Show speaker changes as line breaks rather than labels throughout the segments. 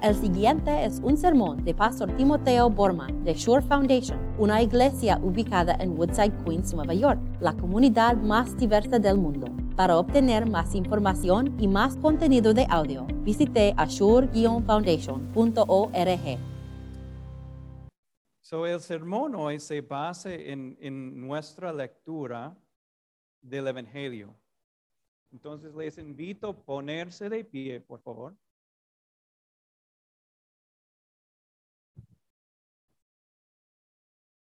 El siguiente es un sermón de Pastor Timoteo Borman de Shore Foundation, una iglesia ubicada en Woodside, Queens, Nueva York, la comunidad más diversa del mundo. Para obtener más información y más contenido de audio, visite ashore-foundation.org.
So, el sermón hoy se basa en, en nuestra lectura del Evangelio. Entonces les invito a ponerse de pie, por favor.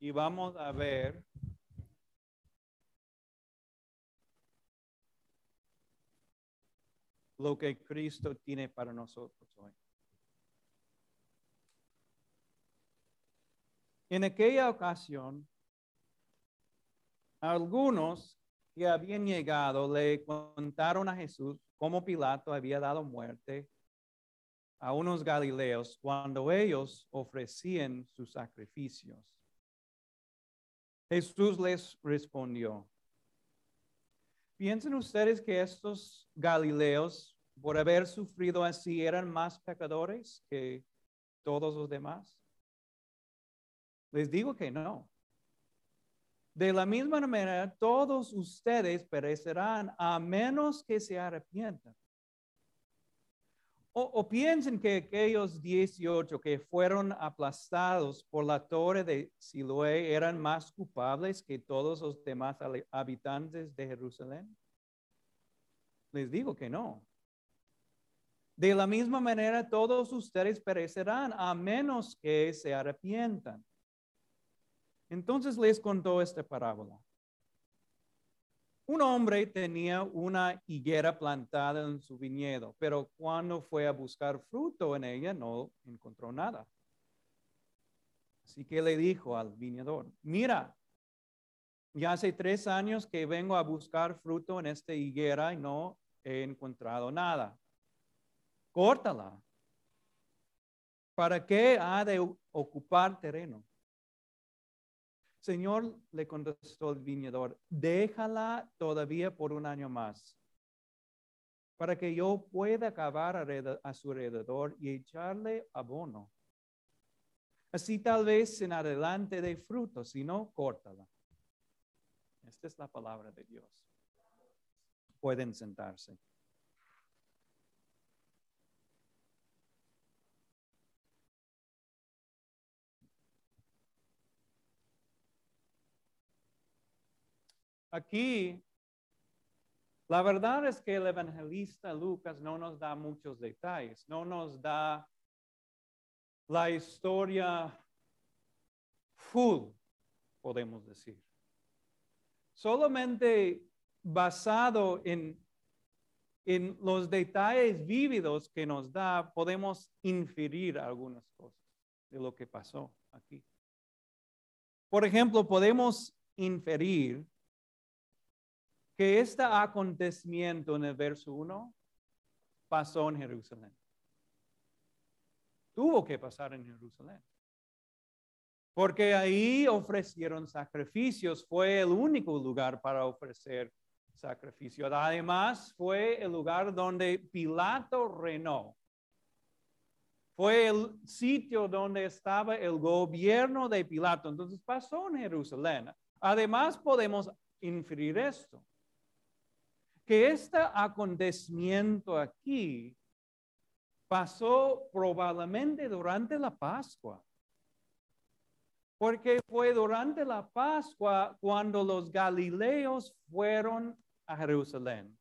Y vamos a ver lo que Cristo tiene para nosotros hoy. En aquella ocasión, algunos que habían llegado le contaron a Jesús cómo Pilato había dado muerte a unos galileos cuando ellos ofrecían sus sacrificios. Jesús les respondió, ¿piensan ustedes que estos galileos, por haber sufrido así, eran más pecadores que todos los demás? Les digo que no. De la misma manera, todos ustedes perecerán a menos que se arrepientan. O, piensen que aquellos 18 que fueron aplastados por la torre de Siloé eran más culpables que todos los demás habitantes de Jerusalén. Les digo que no. De la misma manera, todos ustedes perecerán a menos que se arrepientan. Entonces les contó esta parábola. Un hombre tenía una higuera plantada en su viñedo, pero cuando fue a buscar fruto en ella no encontró nada. Así que le dijo al viñador, mira, ya hace tres años que vengo a buscar fruto en esta higuera y no he encontrado nada. Córtala. ¿Para qué ha de ocupar terreno? Señor, le contestó el viñador, déjala todavía por un año más, para que yo pueda cavar a su alrededor y echarle abono. Así tal vez en adelante de fruto, si no, córtala. Esta es la palabra de Dios. Pueden sentarse. Aquí, la verdad es que el evangelista Lucas no nos da muchos detalles, no nos da la historia full, podemos decir. Solamente basado en, en los detalles vívidos que nos da, podemos inferir algunas cosas de lo que pasó aquí. Por ejemplo, podemos inferir que este acontecimiento en el verso 1 pasó en Jerusalén. Tuvo que pasar en Jerusalén. Porque ahí ofrecieron sacrificios. Fue el único lugar para ofrecer sacrificios. Además, fue el lugar donde Pilato reinó. Fue el sitio donde estaba el gobierno de Pilato. Entonces pasó en Jerusalén. Además, podemos inferir esto que este acontecimiento aquí pasó probablemente durante la Pascua. Porque fue durante la Pascua cuando los galileos fueron a Jerusalén.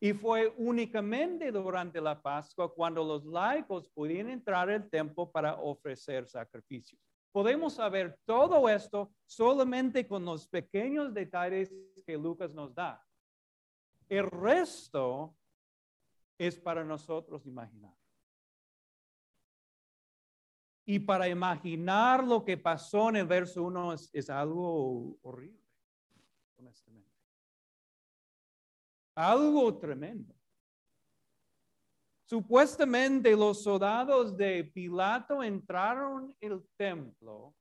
Y fue únicamente durante la Pascua cuando los laicos pudieron entrar al templo para ofrecer sacrificios. Podemos saber todo esto solamente con los pequeños detalles que Lucas nos da. El resto es para nosotros imaginar. Y para imaginar lo que pasó en el verso 1 es, algo horrible, honestamente. Algo tremendo. Supuestamente los soldados de Pilato entraron el templo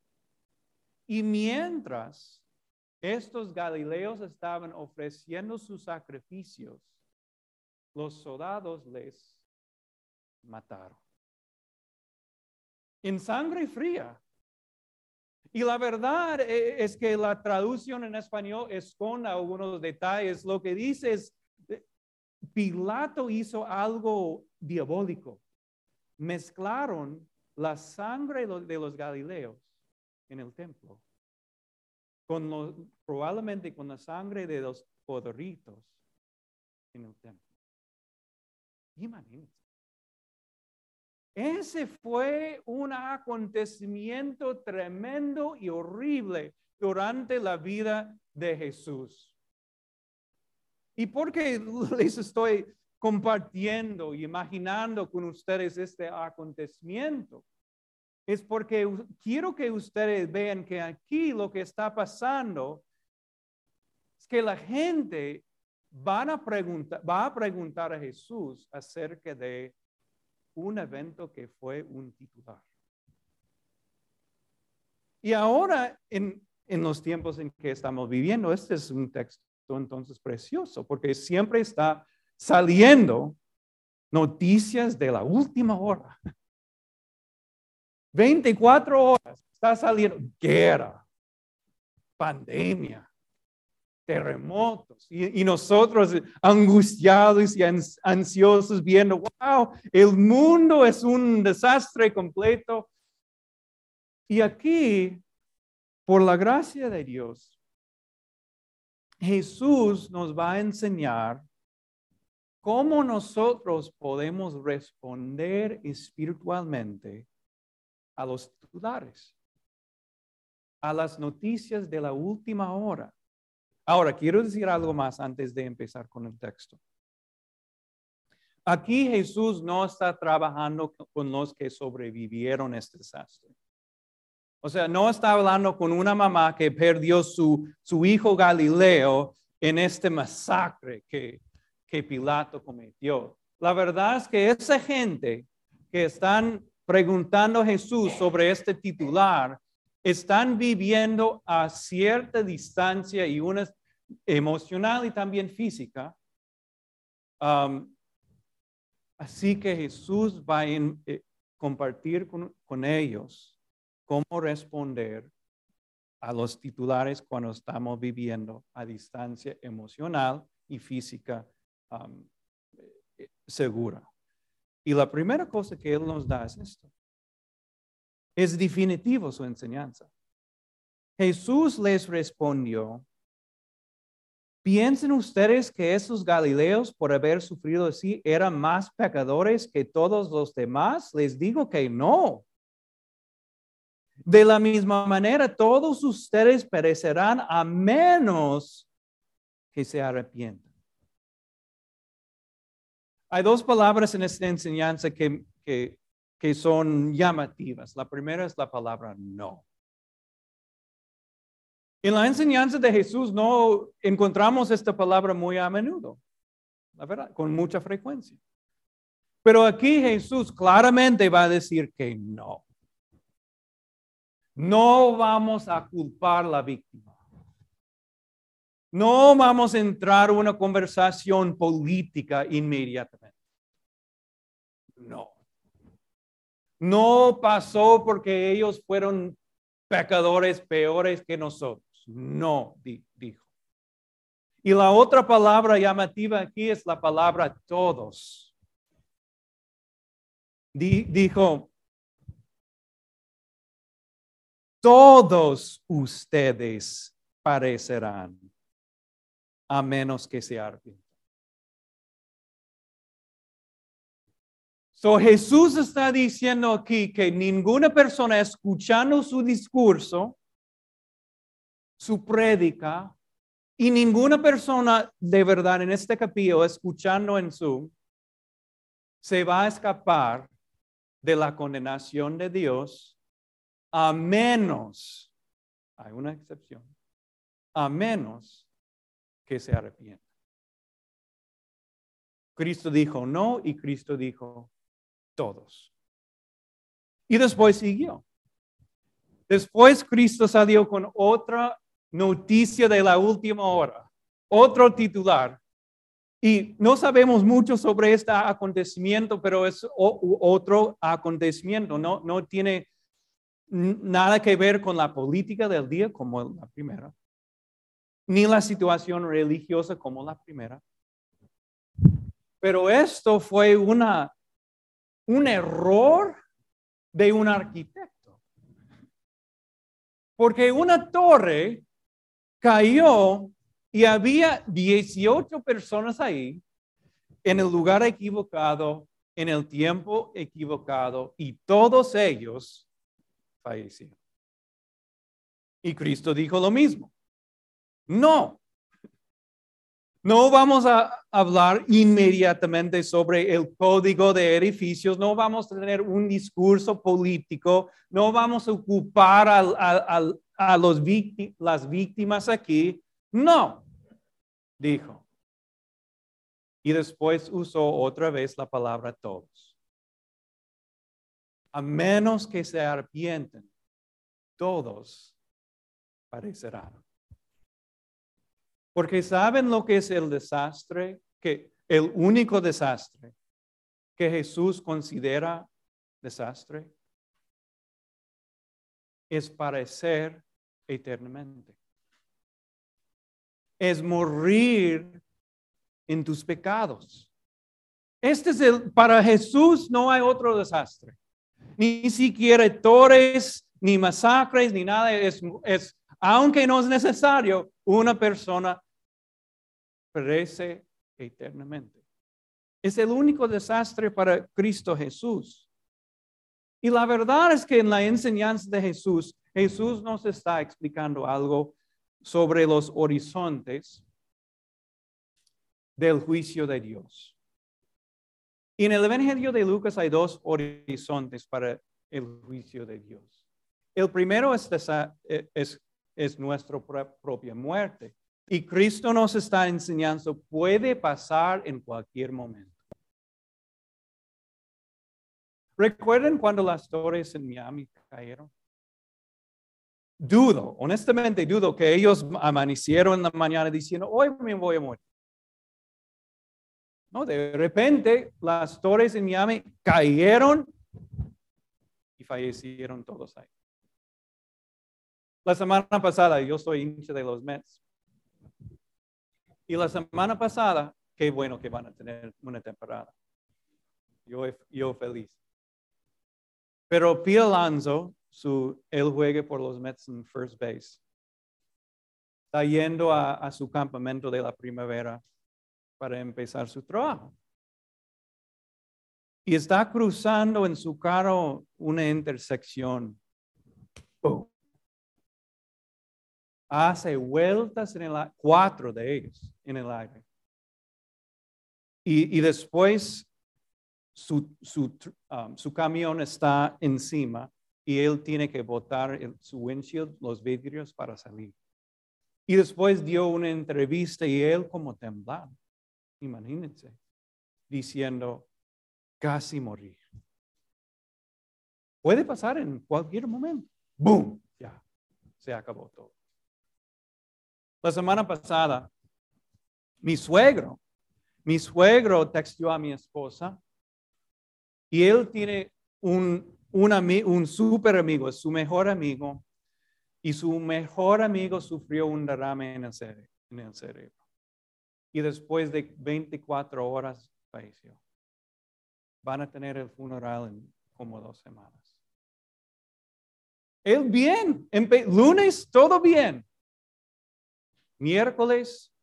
y mientras estos galileos estaban ofreciendo sus sacrificios. Los soldados les mataron. en sangre fría. Y la verdad eh, es que la traducción en español esconde algunos detalles. Lo que dice es, eh, Pilato hizo algo diabólico. Mezclaron la sangre de los Galileos en el templo con probablemente con la sangre de los podritos en el templo. Imagínense. Ese fue un acontecimiento tremendo y horrible durante la vida de Jesús. ¿Y por qué les estoy compartiendo y imaginando con ustedes este acontecimiento? Es porque quiero que ustedes vean que aquí lo que está pasando es que la gente va a preguntar a Jesús acerca de un evento que fue un titular. Y ahora, en, en los tiempos en que estamos viviendo, este es un texto entonces precioso, porque siempre está saliendo noticias de la última hora. 24 horas está saliendo guerra, pandemia, terremotos y, nosotros angustiados y ansiosos viendo, wow, el mundo es un desastre completo. Y aquí, por la gracia de Dios, Jesús nos va a enseñar cómo nosotros podemos responder espiritualmente a los titulares, a las noticias de la última hora Ahora, quiero decir algo más antes de empezar con el texto. Aquí Jesús no está trabajando con los que sobrevivieron este desastre. O sea, no está hablando con una mamá que perdió su, su hijo Galileo en este masacre que, que Pilato cometió. La verdad es que esa gente que están preguntando a Jesús sobre este titular están viviendo a cierta distancia y una emocional y también física. Así que Jesús va a eh, compartir con, ellos cómo responder a los titulares cuando estamos viviendo a distancia emocional y física eh, segura. Y la primera cosa que Él nos da es esto. Es definitivo su enseñanza. Jesús les respondió, ¿piensen ustedes que esos galileos, por haber sufrido así, eran más pecadores que todos los demás? Les digo que no. De la misma manera, todos ustedes perecerán a menos que se arrepientan. Hay dos palabras en esta enseñanza que, que que son llamativas. La primera es la palabra no. En la enseñanza de Jesús no encontramos esta palabra muy a menudo, la verdad, con mucha frecuencia. Pero aquí Jesús claramente va a decir que no. No vamos a culpar a la víctima. No vamos a entrar en una conversación política inmediatamente. No. No pasó porque ellos fueron pecadores peores que nosotros. No, dijo. Y la otra palabra llamativa aquí es la palabra todos. Dijo, todos ustedes parecerán, a menos que se arrepientan. So, Jesús está diciendo aquí que ninguna persona escuchando su discurso, su prédica, y ninguna persona de verdad en este capítulo escuchando en su, se va a escapar de la condenación de Dios a menos, hay una excepción, a menos que se arrepienta. Cristo dijo no y Cristo dijo todos. Y después siguió. Después Cristo salió con otra noticia de la última hora, otro titular. Y no sabemos mucho sobre este acontecimiento, pero es otro acontecimiento. No, no tiene nada que ver con la política del día como la primera, ni la situación religiosa como la primera. Pero esto fue una, un error de un arquitecto. Porque una torre cayó y había 18 personas ahí en el lugar equivocado, en el tiempo equivocado, y todos ellos fallecieron. Y Cristo dijo lo mismo. No, no vamos a hablar inmediatamente sobre el código de edificios, no vamos a tener un discurso político, no vamos a ocupar a los las víctimas aquí. No, dijo. Y después usó otra vez la palabra todos. A menos que se arrepienten, todos parecerán. Porque saben lo que es el desastre, que el único desastre que Jesús considera desastre es parecer eternamente. Es morir en tus pecados. Este es el, para Jesús no hay otro desastre. Ni siquiera torres, ni masacres, ni nada. Es, es, aunque no es necesario, una persona perece eternamente. Es el único desastre para Cristo Jesús. Y la verdad es que en la enseñanza de Jesús, Jesús nos está explicando algo sobre los horizontes del juicio de Dios. Y en el Evangelio de Lucas hay dos horizontes para el juicio de Dios. El primero es, desa- es, es nuestra pro- propia muerte. Y Cristo nos está enseñando, puede pasar en cualquier momento. ¿Recuerdan cuando las torres en Miami cayeron? Dudo, honestamente dudo que ellos amanecieron en la mañana diciendo, hoy me voy a morir. No, de repente las torres en Miami cayeron y fallecieron todos ahí. La semana pasada, yo soy hincha de los Mets. Y la semana pasada, qué bueno que van a tener una temporada. Yo, yo feliz. Pero Pete Alonso, su, él juega por los Mets en first base. Está yendo a su campamento de la primavera para empezar su trabajo. Y está cruzando en su carro una intersección. Hace vueltas en el cuatro de ellos en el aire. Y, y después su, su, um, su camión está encima y él tiene que botar el- su windshield, los vidrios para salir. Y después dio una entrevista y él como temblaba, imagínense, diciendo, casi morir. Puede pasar en cualquier momento. ¡Boom! Ya, se acabó todo. La semana pasada, mi suegro, mi suegro texteó a mi esposa y él tiene un, un, un super amigo, es su mejor amigo, y su mejor amigo sufrió un derrame en el, cere- en el cerebro. Y después de 24 horas falleció. Van a tener el funeral en como dos semanas. Él bien, lunes todo bien. Miércoles,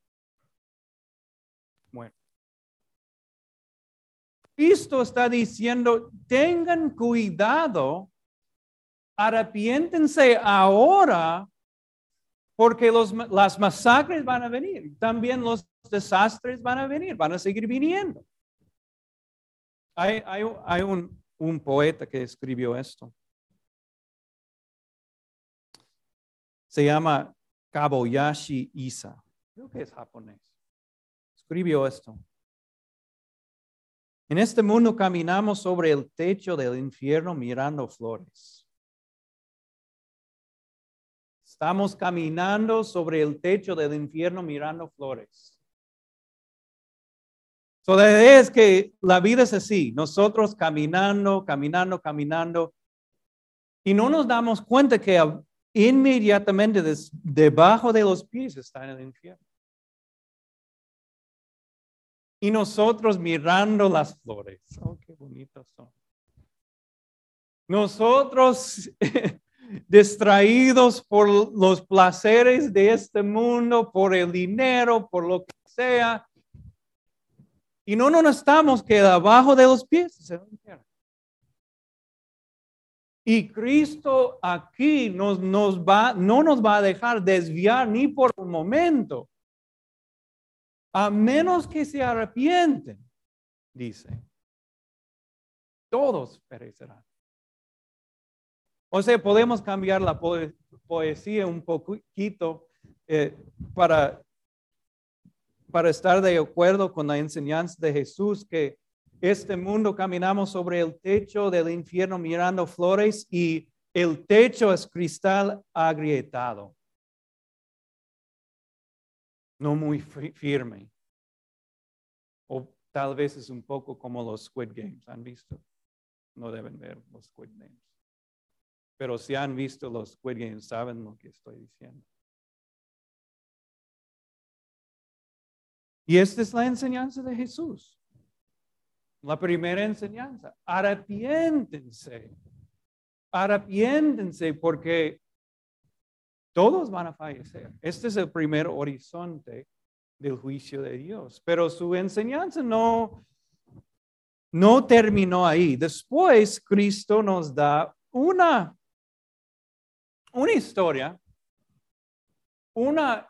muerto. Cristo está diciendo, tengan cuidado, arrepiéntense ahora, porque los, las masacres van a venir, también los desastres van a venir, van a seguir viniendo. Hay, hay, hay un, un poeta que escribió esto. Se llama Kaboyashi Isa. Creo que es japonés. Escribió esto. En este mundo caminamos sobre el techo del infierno mirando flores. Estamos caminando sobre el techo del infierno mirando flores. So, la idea es que la vida es así, nosotros caminando, caminando, caminando, Y no nos damos cuenta que inmediatamente debajo de los pies está en el infierno. Y nosotros mirando las flores. Oh, qué bonitas son. Nosotros distraídos por los placeres de este mundo, por el dinero, por lo que sea. Y no nos estamos que abajo de los pies se Y Cristo aquí nos, nos va, no nos va a dejar desviar ni por un momento, a menos que se arrepienten, dice. Todos perecerán. O sea, podemos cambiar la poesía un poquito eh, para, para estar de acuerdo con la enseñanza de Jesús que este mundo caminamos sobre el techo del infierno mirando flores y el techo es cristal agrietado. No muy firme. O tal vez es un poco como los Squid Games. ¿Han visto? No deben ver los Squid Games. Pero si han visto los Squid Games, saben lo que estoy diciendo. Y esta es la enseñanza de Jesús. La primera enseñanza, arrepiéntense. Arrepiéntense porque todos van a fallecer. Este es el primer horizonte del juicio de Dios. Pero su enseñanza no, no terminó ahí. Después Cristo nos da una una historia, una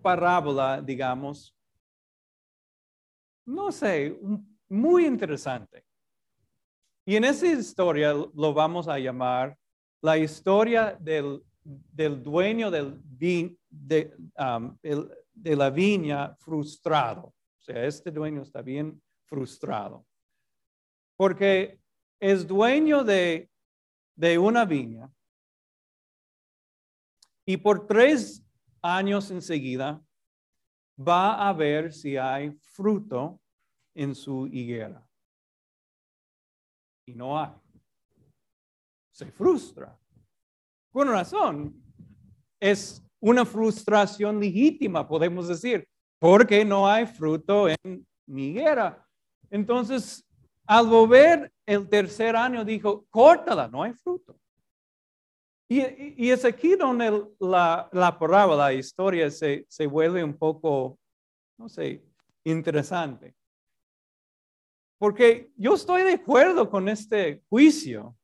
parábola, digamos, no sé, muy interesante. Y en esa historia lo vamos a llamar la historia del, dueño del de, um, de la viña frustrado. O sea, este dueño está bien frustrado. Porque es dueño de, de una viña y por tres años enseguida va a ver si hay fruto en su higuera. Y no hay. Se frustra. Con razón. Es una frustración legítima, podemos decir, porque no hay fruto en mi higuera. Entonces, al volver el tercer año, dijo, córtala, no hay fruto. Y, es aquí donde la, la parábola, la historia se, se vuelve un poco, no sé, interesante. Porque yo estoy de acuerdo con este juicio.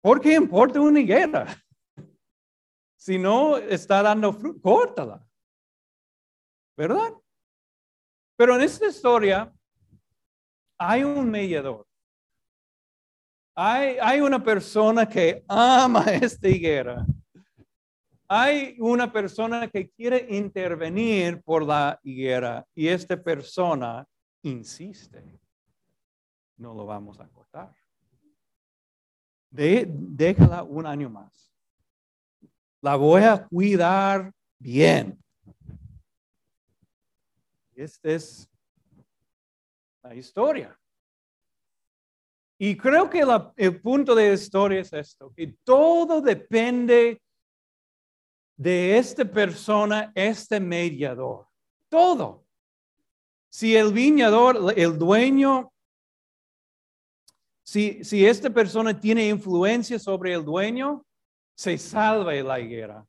¿Por qué importa una higuera? Si no está dando fruto, córtala. ¿Verdad? Pero en esta historia hay un mediador. Hay, una persona que ama esta higuera. Hay una persona que quiere intervenir por la higuera y esta persona insiste. No lo vamos a cortar. déjala un año más. La voy a cuidar bien. Esta es la historia. Y creo que el punto de la historia es esto, que todo depende de esta persona, este mediador. Todo. Si el viñador, el dueño, si, si esta persona tiene influencia sobre el dueño, se salva la higuera.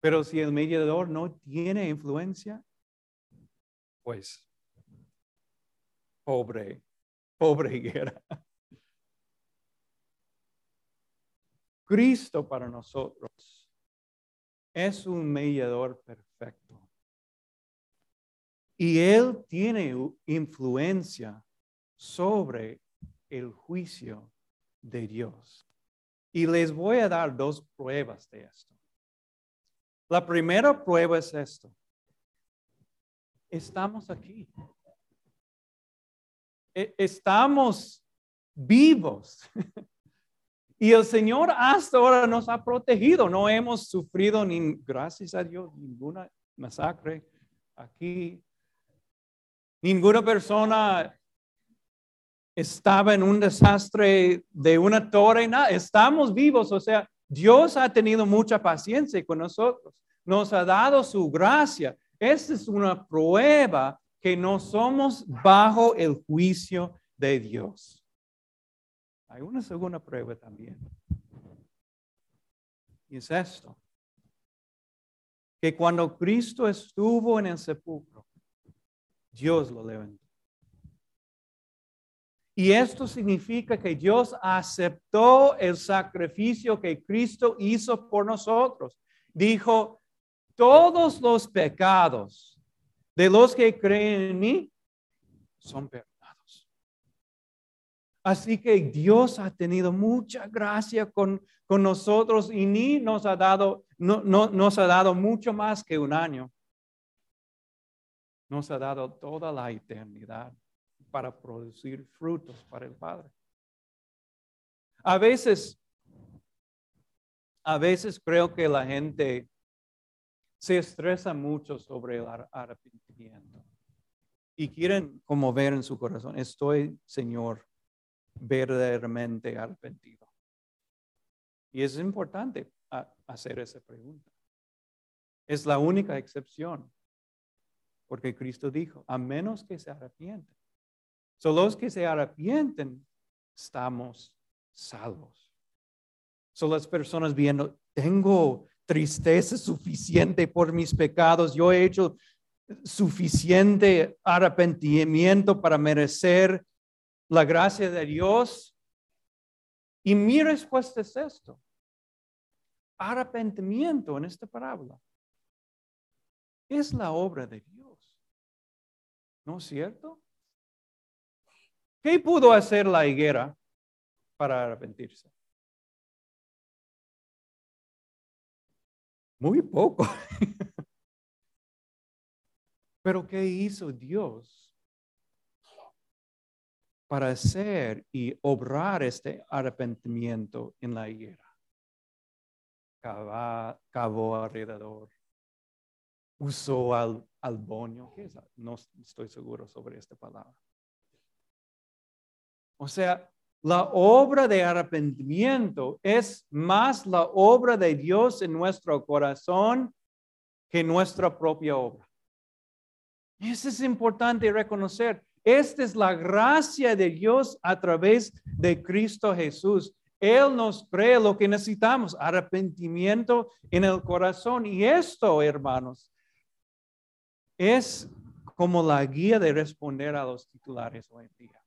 Pero si el mediador no tiene influencia, pues pobre pobre higuera. Cristo para nosotros es un mediador perfecto. Y Él tiene influencia sobre el juicio de Dios. Y les voy a dar dos pruebas de esto. La primera prueba es esto. Estamos aquí. E, estamos vivos. Y el Señor hasta ahora nos ha protegido. No hemos sufrido, ni, gracias a Dios, ninguna masacre aquí. Ninguna persona estaba en un desastre de una torre, nada, estamos vivos, o sea, Dios ha tenido mucha paciencia con nosotros, nos ha dado su gracia. Esta es una prueba que no somos bajo el juicio de Dios. Hay una segunda prueba también. Y es esto. Que cuando Cristo estuvo en el sepulcro, Dios lo levantó. Y esto significa que Dios aceptó el sacrificio que Cristo hizo por nosotros. Dijo, todos los pecados de los que creen en mí son perdonados. Así que Dios ha tenido mucha gracia con, con nosotros y ni nos ha dado, no, no, nos ha dado mucho más que un año. Nos ha dado toda la eternidad para producir frutos para el Padre. A veces, a veces creo que la gente se estresa mucho sobre el arrepentimiento y quieren como ver en su corazón, estoy, Señor, verdaderamente arrepentido. Y es importante hacer esa pregunta. Es la única excepción, porque Cristo dijo, a menos que se arrepienten, son los que se arrepienten, estamos salvos. Son las personas viendo, tengo tristeza suficiente por mis pecados, yo he hecho suficiente arrepentimiento para merecer la gracia de Dios. Y mi respuesta es esto. Arrepentimiento en esta parábola es la obra de Dios. ¿No es cierto? ¿Qué pudo hacer la higuera para arrepentirse? Muy poco. Pero ¿qué hizo Dios para hacer y obrar este arrepentimiento en la higuera? Cavó, alrededor, usó al, albonio, ¿qué? No estoy seguro sobre esta palabra. O sea, la obra de arrepentimiento es más la obra de Dios en nuestro corazón que nuestra propia obra. Eso es importante reconocer. Esta es la gracia de Dios a través de Cristo Jesús. Él nos cree lo que necesitamos, arrepentimiento en el corazón. Y esto, hermanos, es como la guía de responder a los titulares hoy en día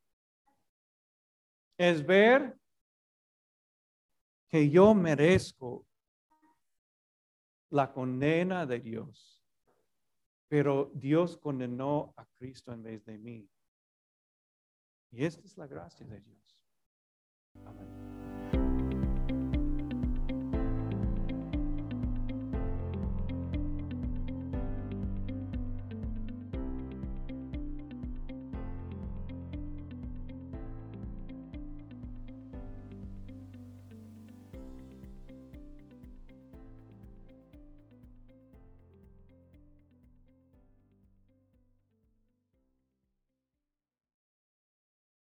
es ver que yo merezco la condena de Dios, pero Dios condenó a Cristo en vez de mí. Y esta es la gracia de Dios. Amén.